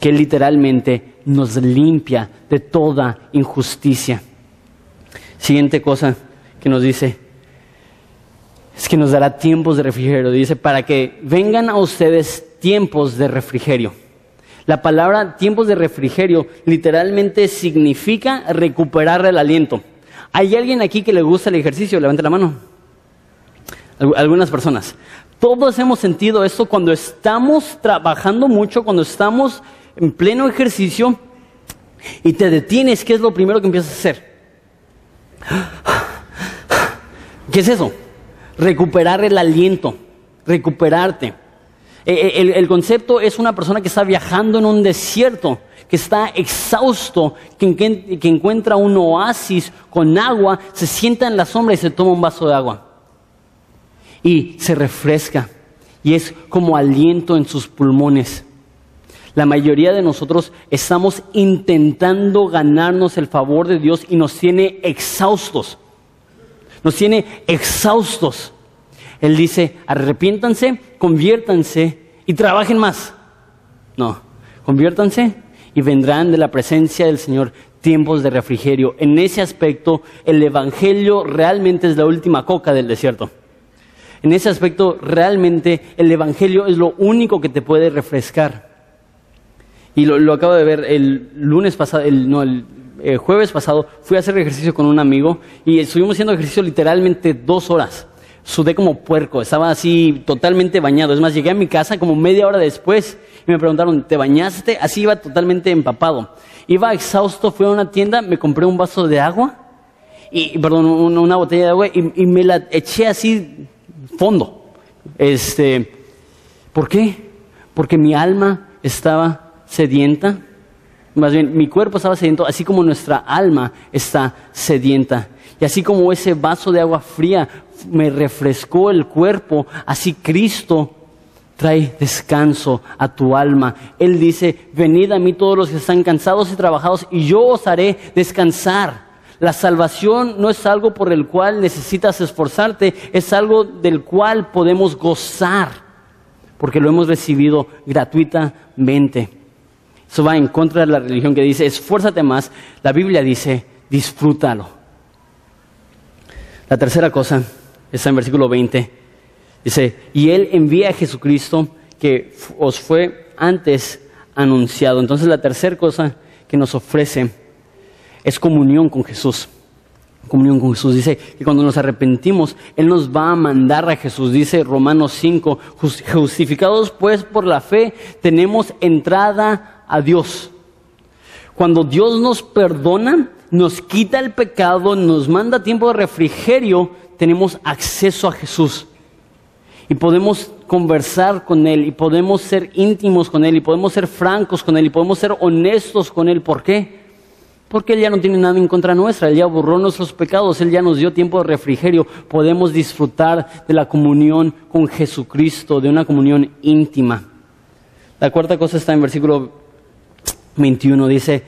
B: que literalmente nos limpia de toda injusticia. Siguiente cosa que nos dice, es que nos dará tiempos de refrigerio. Dice, para que vengan a ustedes tiempos de refrigerio. La palabra tiempos de refrigerio literalmente significa recuperar el aliento. ¿Hay alguien aquí que le gusta el ejercicio? Levante la mano. Algunas personas. Todos hemos sentido esto cuando estamos trabajando mucho, cuando estamos en pleno ejercicio y te detienes, ¿qué es lo primero que empiezas a hacer? ¿Qué es eso? Recuperar el aliento, recuperarte. E, e, el, concepto es una persona que está viajando en un desierto, que está exhausto, que, que encuentra un oasis con agua, se sienta en la sombra y se toma un vaso de agua. Y se refresca. Y es como aliento en sus pulmones. La mayoría de nosotros estamos intentando ganarnos el favor de Dios y nos tiene exhaustos. Nos tiene exhaustos. Él dice, arrepiéntanse, conviértanse y trabajen más. No, conviértanse y vendrán de la presencia del Señor tiempos de refrigerio. En ese aspecto, el Evangelio realmente es la última coca del desierto. En ese aspecto, realmente el Evangelio es lo único que te puede refrescar. Y lo, acabo de ver el lunes pasado, el, no, el eh, jueves pasado, fui a hacer ejercicio con un amigo y estuvimos haciendo ejercicio literalmente dos horas. Sudé como puerco, estaba así totalmente bañado. Es más, llegué a mi casa como media hora después y me preguntaron, ¿te bañaste? Así iba totalmente empapado. Iba exhausto, fui a una tienda, me compré un vaso de agua, y, perdón, una, botella de agua y, y me la eché así fondo. Este, ¿Por qué? Porque mi alma estaba sedienta. Más bien, mi cuerpo estaba sediento, así como nuestra alma está sedienta. Y así como ese vaso de agua fría me refrescó el cuerpo, así Cristo trae descanso a tu alma. Él dice, venid a mí todos los que están cansados y trabajados, y yo os haré descansar. La salvación no es algo por el cual necesitas esforzarte, es algo del cual podemos gozar, porque lo hemos recibido gratuitamente. Eso va en contra de la religión que dice, esfuérzate más. La Biblia dice, disfrútalo. La tercera cosa está en versículo 20. Dice, y Él envía a Jesucristo que os fue antes anunciado. Entonces la tercera cosa que nos ofrece es comunión con Jesús. Comunión con Jesús. Dice que cuando nos arrepentimos, Él nos va a mandar a Jesús. Dice Romanos 5, justificados pues por la fe, tenemos entrada a Dios. Cuando Dios nos perdona, nos quita el pecado, nos manda tiempo de refrigerio, tenemos acceso a Jesús. Y podemos conversar con Él, y podemos ser íntimos con Él, y podemos ser francos con Él, y podemos ser honestos con Él. ¿Por qué? Porque Él ya no tiene nada en contra nuestra, Él ya borró nuestros pecados, Él ya nos dio tiempo de refrigerio. Podemos disfrutar de la comunión con Jesucristo, de una comunión íntima. La cuarta cosa está en versículo 21 dice,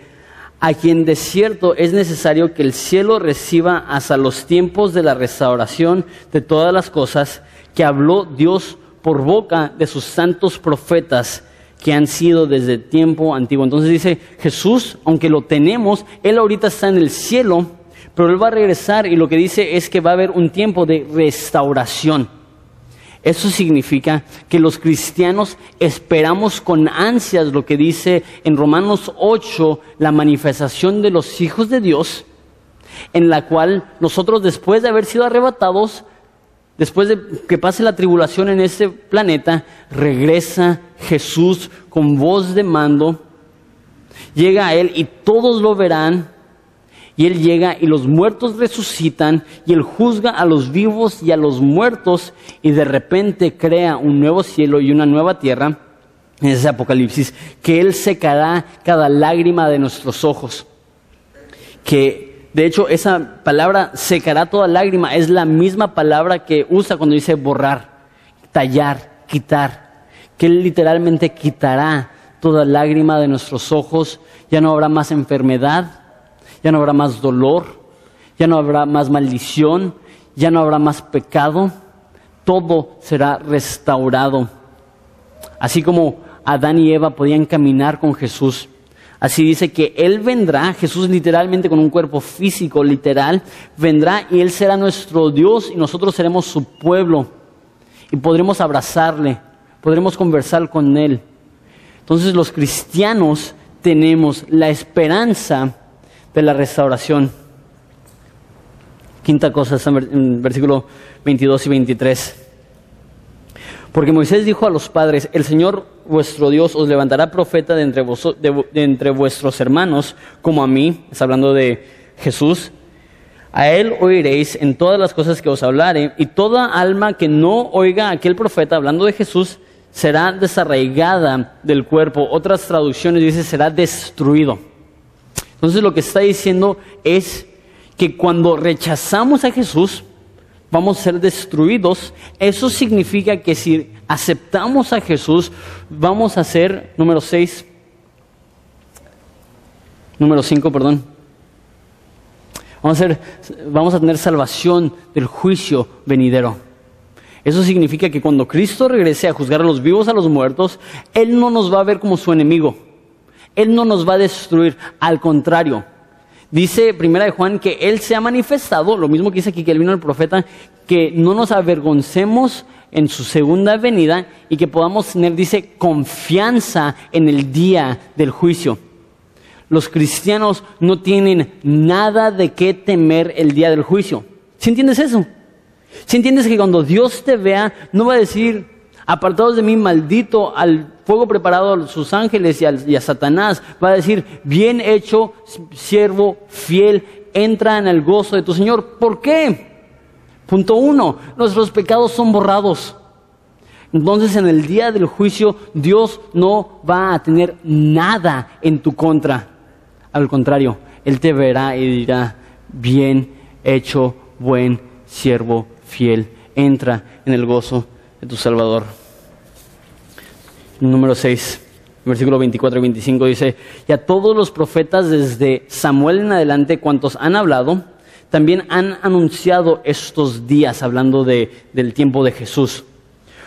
B: a quien de cierto es necesario que el cielo reciba hasta los tiempos de la restauración de todas las cosas que habló Dios por boca de sus santos profetas que han sido desde tiempo antiguo. Entonces dice Jesús, aunque lo tenemos, Él ahorita está en el cielo, pero Él va a regresar y lo que dice es que va a haber un tiempo de restauración. Eso significa que los cristianos esperamos con ansias lo que dice en Romanos 8 la manifestación de los hijos de Dios, en la cual nosotros después de haber sido arrebatados, después de que pase la tribulación en este planeta, regresa Jesús con voz de mando, llega a Él y todos lo verán y Él llega y los muertos resucitan y Él juzga a los vivos y a los muertos y de repente crea un nuevo cielo y una nueva tierra en ese apocalipsis, que Él secará cada lágrima de nuestros ojos. Que de hecho esa palabra secará toda lágrima es la misma palabra que usa cuando dice borrar, tallar, quitar. Que Él literalmente quitará toda lágrima de nuestros ojos, ya no habrá más enfermedad, ya no habrá más dolor, ya no habrá más maldición, ya no habrá más pecado, todo será restaurado. Así como Adán y Eva podían caminar con Jesús, así dice que Él vendrá, Jesús literalmente con un cuerpo físico literal, vendrá y Él será nuestro Dios y nosotros seremos su pueblo y podremos abrazarle, podremos conversar con Él. Entonces los cristianos tenemos la esperanza de la restauración. Quinta cosa en versículo 22 y 23. Porque Moisés dijo a los padres, el Señor vuestro Dios os levantará profeta de entre, de entre vuestros hermanos, como a mí, está hablando de Jesús. A él oiréis en todas las cosas que os hablare, y toda alma que no oiga a aquel profeta, hablando de Jesús, será desarraigada del cuerpo. Otras traducciones dicen será destruido. Entonces lo que está diciendo es que cuando rechazamos a Jesús, vamos a ser destruidos. Eso significa que si aceptamos a Jesús, vamos a ser, número 6, número 5, perdón. Vamos a, ser, vamos a tener salvación del juicio venidero. Eso significa que cuando Cristo regrese a juzgar a los vivos a los muertos, Él no nos va a ver como su enemigo. Él no nos va a destruir, al contrario. Dice Primera de Juan que Él se ha manifestado, lo mismo que dice aquí que Él vino el profeta, que no nos avergoncemos en su segunda venida y que podamos tener, dice, confianza en el día del juicio. Los cristianos no tienen nada de qué temer el día del juicio. ¿Sí entiendes eso? ¿Sí entiendes que cuando Dios te vea, no va a decir, apartados de mí, maldito al fuego preparado a sus ángeles y a, Satanás. Va a decir, bien hecho, siervo fiel, entra en el gozo de tu Señor. ¿Por qué? Punto uno, nuestros pecados son borrados. Entonces en el día del juicio Dios no va a tener nada en tu contra. Al contrario, Él te verá y dirá, bien hecho, buen siervo fiel, entra en el gozo de tu Salvador número 6, versículo 24 y 25 dice, y a todos los profetas desde Samuel en adelante, cuantos han hablado, también han anunciado estos días, hablando de, del tiempo de Jesús.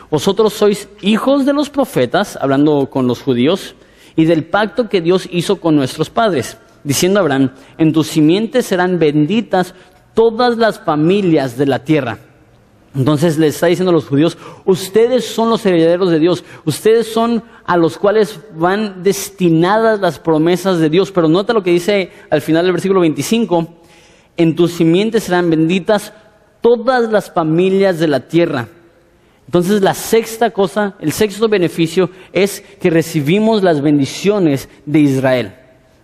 B: Vosotros sois hijos de los profetas, hablando con los judíos, y del pacto que Dios hizo con nuestros padres, diciendo Abraham, en tus simientes serán benditas todas las familias de la tierra. Entonces le está diciendo a los judíos, ustedes son los herederos de Dios, ustedes son a los cuales van destinadas las promesas de Dios. Pero nota lo que dice al final del versículo 25, en tus simientes serán benditas todas las familias de la tierra. Entonces la sexta cosa, el sexto beneficio es que recibimos las bendiciones de Israel.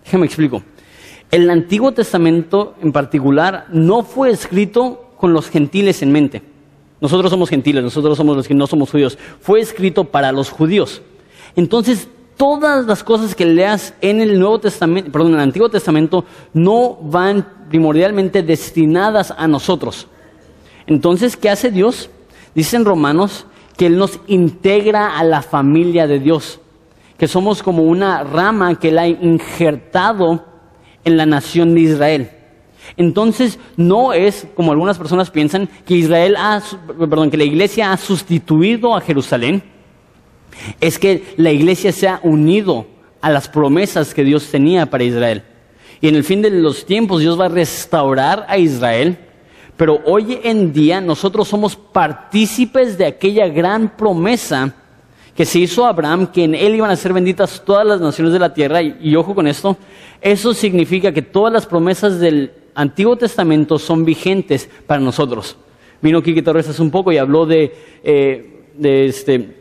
B: Déjame explico. El Antiguo Testamento en particular no fue escrito con los gentiles en mente. Nosotros somos gentiles, nosotros somos los que no somos judíos. Fue escrito para los judíos. Entonces, todas las cosas que leas en el Nuevo Testamento, perdón, en el Antiguo Testamento, no van primordialmente destinadas a nosotros. Entonces, ¿qué hace Dios? Dice en Romanos que Él nos integra a la familia de Dios, que somos como una rama que Él ha injertado en la nación de Israel. Entonces no es como algunas personas piensan que Israel ha, perdón, que la iglesia ha sustituido a Jerusalén, es que la iglesia se ha unido a las promesas que Dios tenía para Israel. Y en el fin de los tiempos Dios va a restaurar a Israel, pero hoy en día nosotros somos partícipes de aquella gran promesa que se hizo a Abraham, que en él iban a ser benditas todas las naciones de la tierra. Y, ojo con esto, eso significa que todas las promesas del Antiguo Testamento son vigentes para nosotros. Vino Kiki Torres un poco y habló de, eh, de este,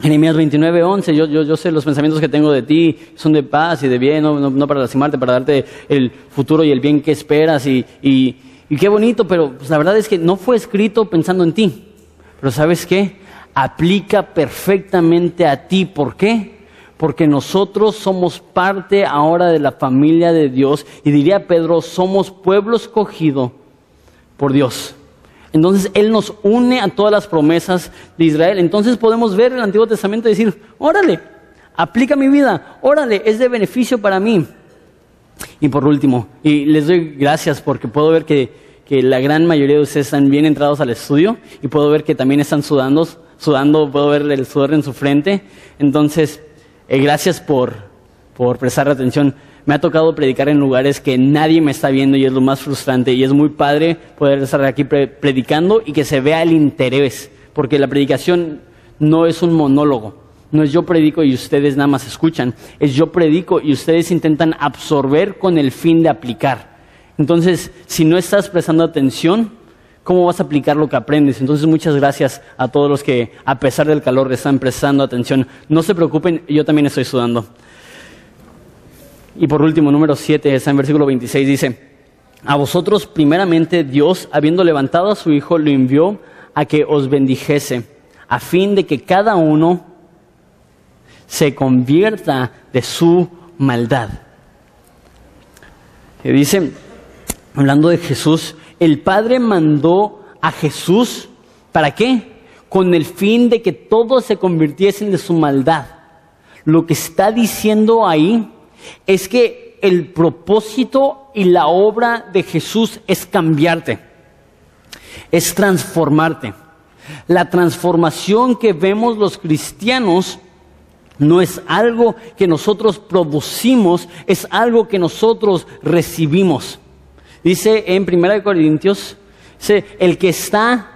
B: Jeremías 29, 11, yo, yo, yo, sé los pensamientos que tengo de ti, son de paz y de bien, no, no, para lastimarte, para darte el futuro y el bien que esperas. Y, y, y qué bonito, pero pues, la verdad es que no fue escrito pensando en ti. Pero ¿sabes qué? Aplica perfectamente a ti. ¿Por qué? Porque nosotros somos parte ahora de la familia de Dios. Y diría Pedro, somos pueblo escogido por Dios. Entonces Él nos une a todas las promesas de Israel. Entonces podemos ver el Antiguo Testamento y decir, órale, aplica mi vida, órale, es de beneficio para mí. Y por último, y les doy gracias porque puedo ver que, que la gran mayoría de ustedes están bien entrados al estudio y puedo ver que también están sudando, sudando, puedo ver el sudor en su frente. Entonces, eh, gracias por, por prestar atención. Me ha tocado predicar en lugares que nadie me está viendo y es lo más frustrante. Y es muy padre poder estar aquí predicando y que se vea el interés, porque la predicación no es un monólogo, no es yo predico y ustedes nada más escuchan, es yo predico y ustedes intentan absorber con el fin de aplicar. Entonces, si no estás prestando atención, ¿cómo vas a aplicar lo que aprendes? Entonces, muchas gracias a todos los que, a pesar del calor, están prestando atención. No se preocupen, yo también estoy sudando. Y por último, número 7, está en versículo 26, dice, a vosotros primeramente Dios, habiendo levantado a su Hijo, lo envió a que os bendijese, a fin de que cada uno se convierta de su maldad. Que dice, hablando de Jesús, el Padre mandó a Jesús, ¿para qué? Con el fin de que todos se convirtiesen de su maldad. Lo que está diciendo ahí es que el propósito y la obra de Jesús es cambiarte, es transformarte. La transformación que vemos los cristianos no es algo que nosotros producimos, es algo que nosotros recibimos. Dice en 1 Corintios, dice, el que está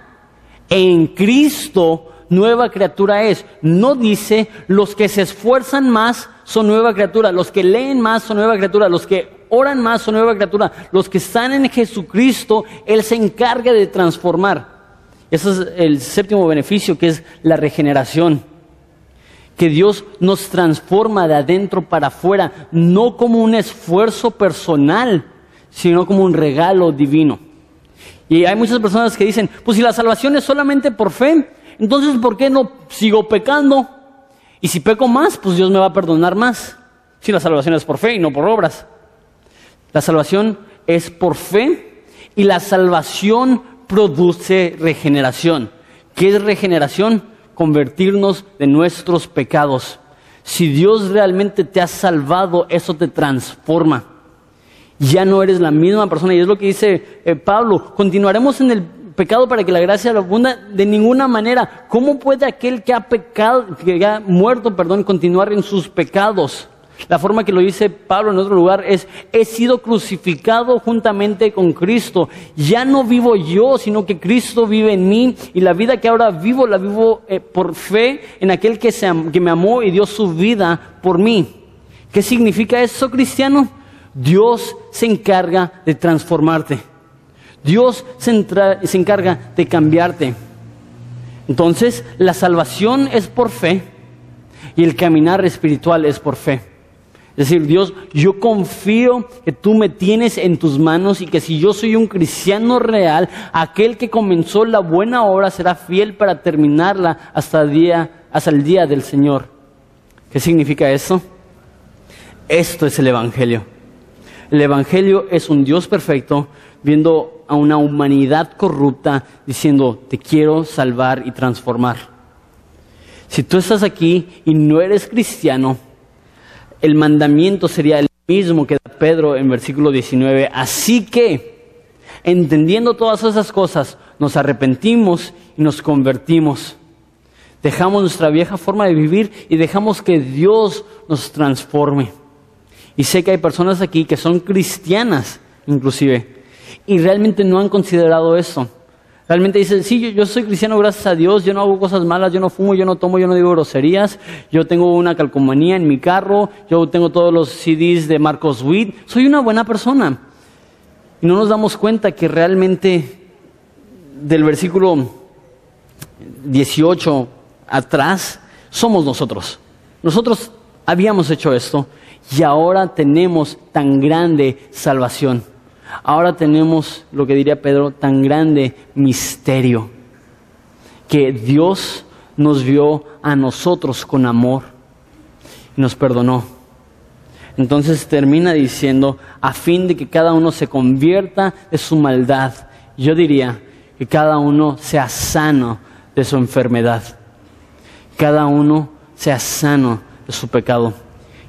B: en Cristo, nueva criatura es. No dice los que se esfuerzan más son nueva criatura, los que leen más son nueva criatura, los que oran más son nueva criatura, los que están en Jesucristo, Él se encarga de transformar. Ese es el séptimo beneficio, que es la regeneración. Que Dios nos transforma de adentro para afuera, no como un esfuerzo personal, sino como un regalo divino. Y hay muchas personas que dicen, pues si la salvación es solamente por fe, entonces ¿por qué no sigo pecando? Y si peco más, pues Dios me va a perdonar más. Si la salvación es por fe y no por obras. La salvación es por fe y la salvación produce regeneración. ¿Qué es regeneración? Convertirnos de nuestros pecados. Si Dios realmente te ha salvado, eso te transforma. Ya no eres la misma persona. Y es lo que dice eh, Pablo. Continuaremos en el pecado para que la gracia abunda de ninguna manera. ¿Cómo puede aquel que ha pecado, que ha muerto, perdón, continuar en sus pecados? La forma que lo dice Pablo en otro lugar es, he sido crucificado juntamente con Cristo. Ya no vivo yo, sino que Cristo vive en mí y la vida que ahora vivo la vivo eh, por fe en aquel que, se, que me amó y dio su vida por mí. ¿Qué significa eso, cristiano? Dios se encarga de transformarte. Dios se, encarga de cambiarte. Entonces, la salvación es por fe y el caminar espiritual es por fe. Es decir, Dios, yo confío que tú me tienes en tus manos y que si yo soy un cristiano real, aquel que comenzó la buena obra será fiel para terminarla hasta el día, hasta el día del Señor. ¿Qué significa eso? Esto es el Evangelio. El Evangelio es un Dios perfecto viendo a una humanidad corrupta diciendo, te quiero salvar y transformar. Si tú estás aquí y no eres cristiano, el mandamiento sería el mismo que da Pedro en versículo 19. Así que, entendiendo todas esas cosas, nos arrepentimos y nos convertimos Dejamos nuestra vieja forma de vivir y dejamos que Dios nos transforme. Y sé que hay personas aquí que son cristianas, inclusive, y realmente no han considerado eso. Realmente dicen, sí, yo, soy cristiano gracias a Dios, yo no hago cosas malas, yo no fumo, yo no tomo, yo no digo groserías, yo tengo una calcomanía en mi carro, yo tengo todos los CDs de Marcos Witt, soy una buena persona. Y no nos damos cuenta que realmente del versículo 18 atrás somos nosotros. Nosotros habíamos hecho esto y ahora tenemos tan grande salvación. Ahora tenemos, lo que diría Pedro, tan grande misterio, que Dios nos vio a nosotros con amor y nos perdonó. Entonces termina diciendo, a fin de que cada uno se convierta de su maldad. Yo diría que cada uno sea sano de su enfermedad. Cada uno sea sano de su pecado.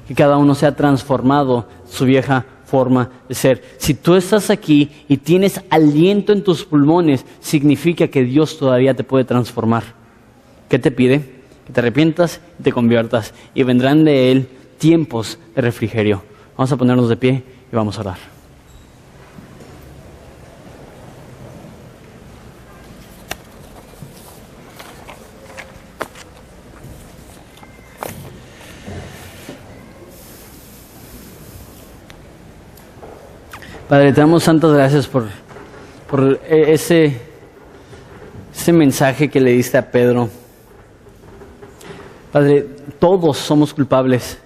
B: Que cada uno sea transformado su vieja forma de ser. Si tú estás aquí y tienes aliento en tus pulmones, significa que Dios todavía te puede transformar. ¿Qué te pide? Que te arrepientas y te conviertas y vendrán de Él tiempos de refrigerio. Vamos a ponernos de pie y vamos a orar. Padre, te damos santas gracias por, por e, ese, ese mensaje que le diste a Pedro. Padre, todos somos culpables,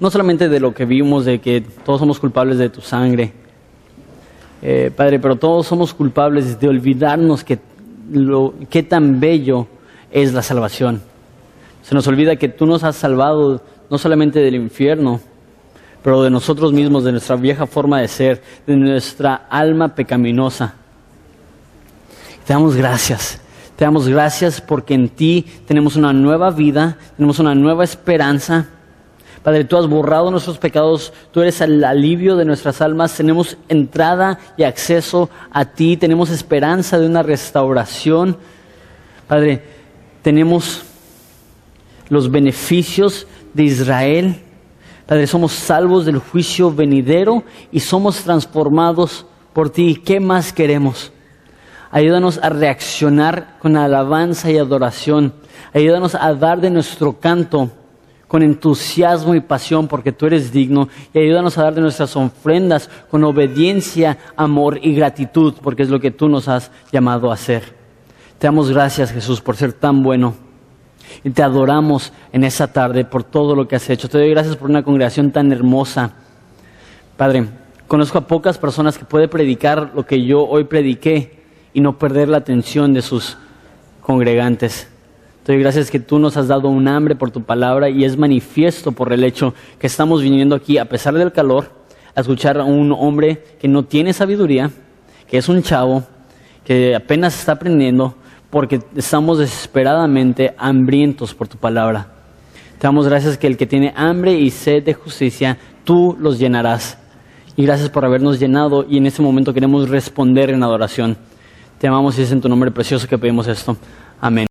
B: no solamente de lo que vimos, de que todos somos culpables de tu sangre, eh, Padre, pero todos somos culpables de olvidarnos que lo, qué tan bello es la salvación. Se nos olvida que tú nos has salvado no solamente del infierno, pero de nosotros mismos, de nuestra vieja forma de ser, de nuestra alma pecaminosa. Te damos gracias. Te damos gracias porque en ti tenemos una nueva vida, tenemos una nueva esperanza. Padre, tú has borrado nuestros pecados, tú eres el alivio de nuestras almas, tenemos entrada y acceso a ti, tenemos esperanza de una restauración. Padre, tenemos los beneficios de Israel Padre, somos salvos del juicio venidero y somos transformados por ti. ¿Qué más queremos? Ayúdanos a reaccionar con alabanza y adoración. Ayúdanos a dar de nuestro canto con entusiasmo y pasión porque tú eres digno. Y ayúdanos a dar de nuestras ofrendas con obediencia, amor y gratitud porque es lo que tú nos has llamado a hacer. Te damos gracias Jesús por ser tan bueno. Y te adoramos en esa tarde por todo lo que has hecho. Te doy gracias por una congregación tan hermosa. Padre, conozco a pocas personas que pueden predicar lo que yo hoy prediqué y no perder la atención de sus congregantes. Te doy gracias que tú nos has dado un hambre por tu palabra y es manifiesto por el hecho que estamos viniendo aquí, a pesar del calor, a escuchar a un hombre que no tiene sabiduría, que es un chavo, que apenas está aprendiendo, porque estamos desesperadamente hambrientos por tu palabra. Te damos gracias que el que tiene hambre y sed de justicia, tú los llenarás. Y gracias por habernos llenado y en este momento queremos responder en adoración. Te amamos y es en tu nombre precioso que pedimos esto. Amén.